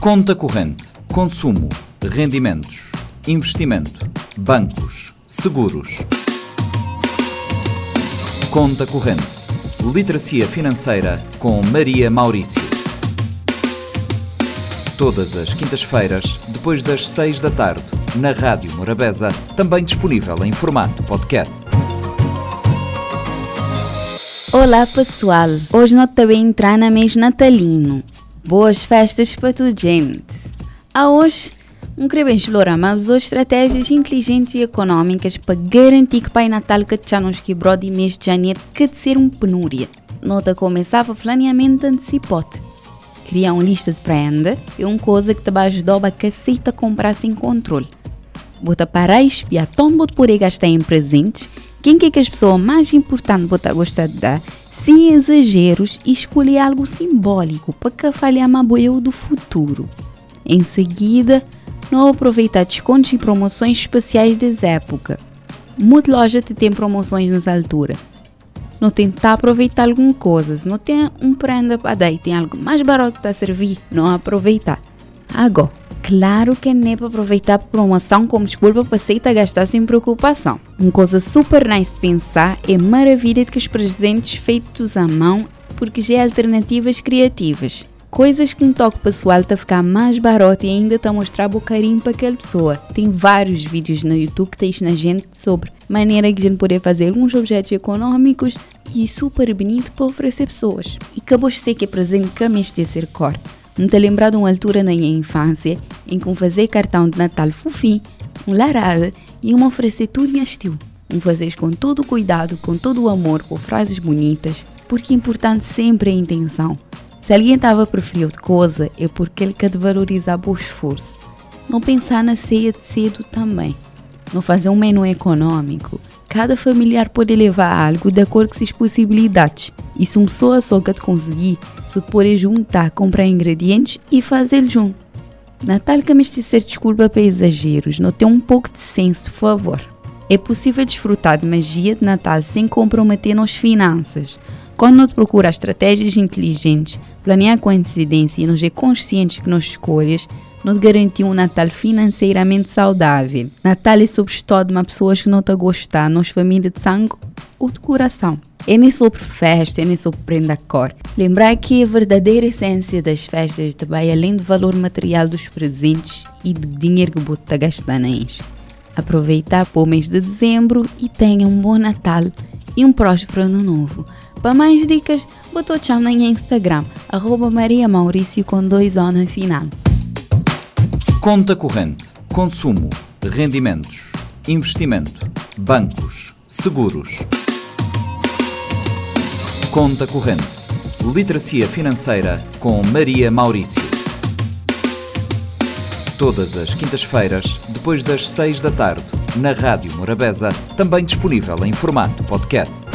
Conta corrente, consumo, rendimentos, investimento, bancos, seguros. Conta corrente, literacia financeira com Maria Maurício. Todas as quintas-feiras, depois das seis da tarde, na Rádio Morabeza, também disponível em formato podcast. Olá pessoal, hoje nós também entrar na mês natalino. Boas festas para toda gente. A hoje, um querer explorar mais as estratégias inteligentes e econômicas para garantir que Pai Natal que já nos quebrou de mês de janeiro que de ser uma penúria. Nota começar para planeamento antecipado. Criar uma lista de prenda é uma coisa que te vai ajudar a caceta comprar sem controle. Bota parar e espiar tanto bota poder gastar em presentes, quem que é que as pessoas mais importantes bota gostar de dar sem exageros e algo simbólico para que falhar uma boia do futuro. Em seguida, não aproveitar descontos e promoções especiais das época. Muita loja tem promoções nessa altura. Não tentar aproveitar alguma coisa, se não tem um prenda para dar e tem algo mais barato para servir, não aproveitar. Agora, Claro que não é para aproveitar promoção como desculpa para aceitar gastar sem preocupação. Uma coisa super nice pensar é maravilha de que os presentes feitos à mão porque já é alternativas criativas. Coisas que um toque pessoal está a ficar mais barato e ainda está a mostrar o carinho para aquela pessoa. Tem vários vídeos no YouTube que tens na gente sobre maneira que a gente poder fazer alguns objetos econômicos e super bonito para oferecer pessoas. E acabou de ser que é presente que a ser cor. Me te lembrar de uma altura na minha infância em que um fazer cartão de Natal fofinho, um larada e um oferecer tudo em estilo. Um fazer com todo o cuidado, com todo o amor, com frases bonitas, porque é importante sempre a intenção. Se alguém estava a preferir outra coisa, é porque ele quer valorizar o esforço. Não pensar na ceia de cedo também. Não fazer um menu econômico. Cada familiar pode levar algo de acordo com suas possibilidades. E se uma pessoa só quer conseguir, você pode juntar, comprar ingredientes e fazer junto. Natal que me ser desculpa para exageros, não tem um pouco de senso, por favor. É possível desfrutar de magia de Natal sem comprometer nas finanças. Quando nós procura estratégias inteligentes, planear com antecedência e nos é conscientes que nas escolhas, nos garantir um Natal financeiramente saudável. Natal é sobre de uma pessoa que não está a gostar, nós família de sangue ou de coração. É nem sobre festa, é nem sobre prenda cor. Lembrar que a verdadeira essência das festas também, além do valor material dos presentes e do dinheiro que você está gastando nisso. Aproveitar para o mês de dezembro e tenha um bom Natal e um próspero ano novo. Para mais dicas, botou chama no Instagram, arroba Maria Maurício com dois O no final. Conta corrente, consumo, rendimentos, investimento, bancos, seguros. Conta corrente, literacia financeira com Maria Maurício. Todas as quintas-feiras, depois das seis da tarde, na Rádio Morabeza, também disponível em formato podcast.